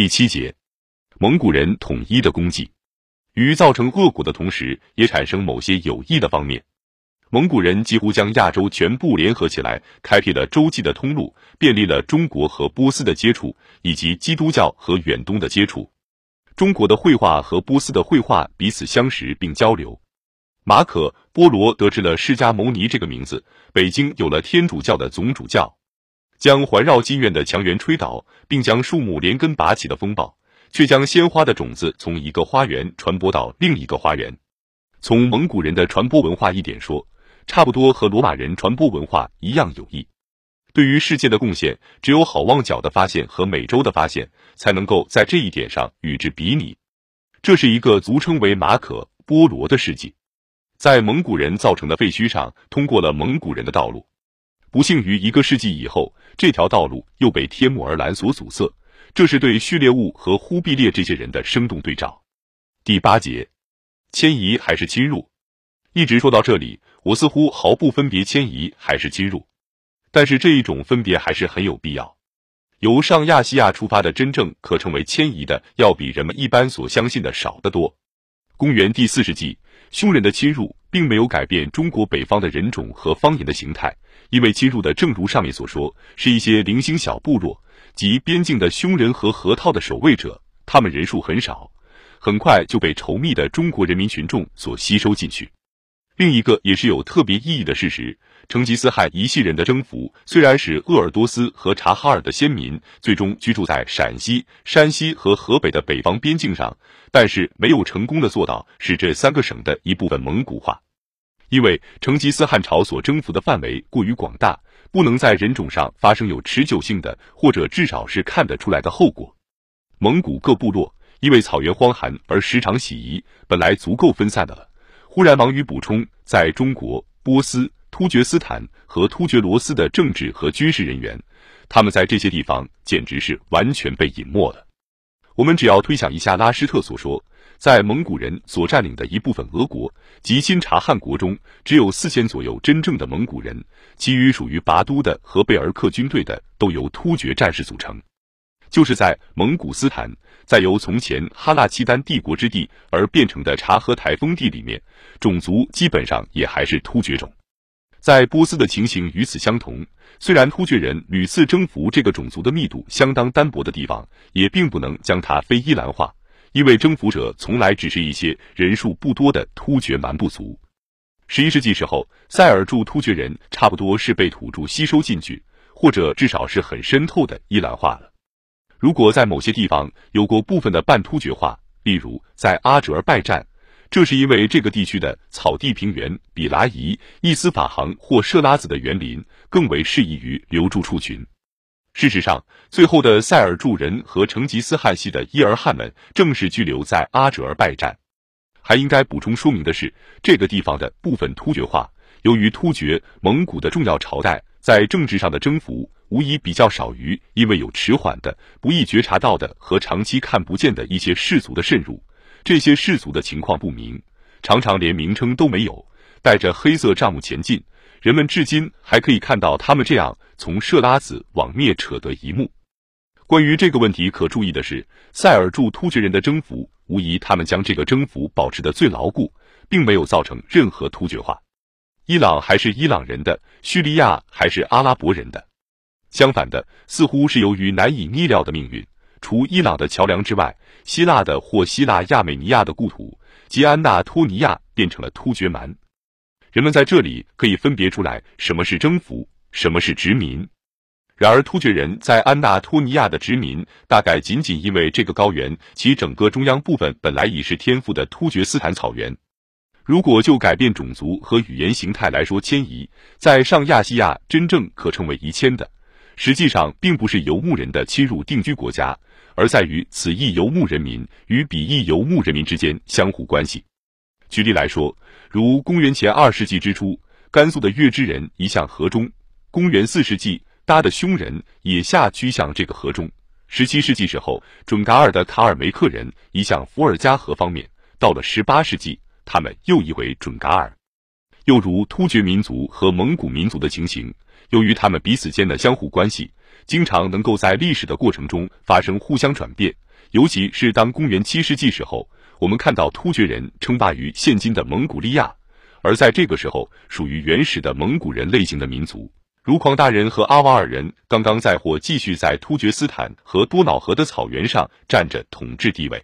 第七节，蒙古人统一的功绩，于造成恶果的同时，也产生某些有益的方面。蒙古人几乎将亚洲全部联合起来，开辟了洲际的通路，便利了中国和波斯的接触，以及基督教和远东的接触。中国的绘画和波斯的绘画彼此相识并交流。马可·波罗得知了释迦牟尼这个名字，北京有了天主教的总主教，将环绕金院的墙垣吹倒，并将树木连根拔起的风暴，却将鲜花的种子从一个花园传播到另一个花园。从蒙古人的传播文化一点说。差不多和罗马人传播文化一样有益，对于世界的贡献，只有好望角的发现和美洲的发现才能够在这一点上与之比拟。这是一个俗称为马可波罗的事迹，在蒙古人造成的废墟上通过了蒙古人的道路。不幸于一个世纪以后，这条道路又被天木儿兰所阻塞。这是对序列物和忽必烈这些人的生动对照。第八节，迁移还是侵入？一直说到这里。我似乎毫不分别迁移还是侵入，但是这一种分别还是很有必要。由上亚细亚出发的真正可称为迁移的，要比人们一般所相信的少得多。公元第四世纪，匈人的侵入并没有改变中国北方的人种和方言的形态，因为侵入的正如上面所说，是一些零星小部落及边境的匈人和河套的守卫者，他们人数很少，很快就被稠密的中国人民群众所吸收进去。另一个也是有特别意义的事实：成吉思汗一系人的征服，虽然使鄂尔多斯和察哈尔的先民最终居住在陕西、山西和河北的北方边境上，但是没有成功的做到使这三个省的一部分蒙古化，因为成吉思汗朝所征服的范围过于广大，不能在人种上发生有持久性的或者至少是看得出来的后果。蒙古各部落因为草原荒寒而时常洗移，本来足够分散的了。忽然忙于补充在中国、波斯、突厥斯坦和突厥罗斯的政治和军事人员，他们在这些地方简直是完全被隐没了。我们只要推想一下拉施特所说，在蒙古人所占领的一部分俄国及新察汗国中，只有四千左右真正的蒙古人，其余属于拔都的和贝尔克军队的都由突厥战士组成。就是在蒙古斯坦，在由从前哈纳契丹帝国之地而变成的察合台封地里面，种族基本上也还是突厥种。在波斯的情形与此相同，虽然突厥人屡次征服这个种族的密度相当单薄的地方，也并不能将它非伊兰化，因为征服者从来只是一些人数不多的突厥蛮部族。十一世纪时候，塞尔柱突厥人差不多是被土著吸收进去，或者至少是很深透的伊兰化了。如果在某些地方有过部分的半突厥化，例如在阿哲尔拜占，这是因为这个地区的草地平原比拉伊、伊斯法杭或设拉子的园林更为适宜于留住畜群。事实上，最后的塞尔柱人和成吉思汗系的伊尔汗们正是居留在阿哲尔拜占。还应该补充说明的是，这个地方的部分突厥化，由于突厥、蒙古的重要朝代在政治上的征服。无疑比较少于因为有迟缓的、不易觉察到的和长期看不见的一些氏族的渗入。这些氏族的情况不明，常常连名称都没有，带着黑色账目前进。人们至今还可以看到他们这样从设拉子往灭扯的一幕。关于这个问题，可注意的是，塞尔柱突厥人的征服，无疑他们将这个征服保持的最牢固，并没有造成任何突厥化。伊朗还是伊朗人的，叙利亚还是阿拉伯人的。相反的，似乎是由于难以逆料的命运，除伊朗的桥梁之外，希腊的或希腊亚美尼亚的故土吉安纳托尼亚变成了突厥蛮。人们在这里可以分别出来什么是征服，什么是殖民。然而，突厥人在安纳托尼亚的殖民，大概仅仅因为这个高原其整个中央部分本来已是天赋的突厥斯坦草原。如果就改变种族和语言形态来说，迁移在上亚细亚真正可称为移迁的。实际上，并不是游牧人的侵入定居国家，而在于此一游牧人民与彼一游牧人民之间相互关系。举例来说，如公元前二世纪之初，甘肃的月支人移向河中；公元四世纪，搭的匈人也下居向这个河中；十七世纪时候，准噶尔的卡尔梅克人移向伏尔加河方面；到了十八世纪，他们又移为准噶尔。又如突厥民族和蒙古民族的情形。由于他们彼此间的相互关系，经常能够在历史的过程中发生互相转变，尤其是当公元七世纪时候，我们看到突厥人称霸于现今的蒙古利亚，而在这个时候，属于原始的蒙古人类型的民族，如狂大人和阿瓦尔人，刚刚在或继续在突厥斯坦和多瑙河的草原上占着统治地位。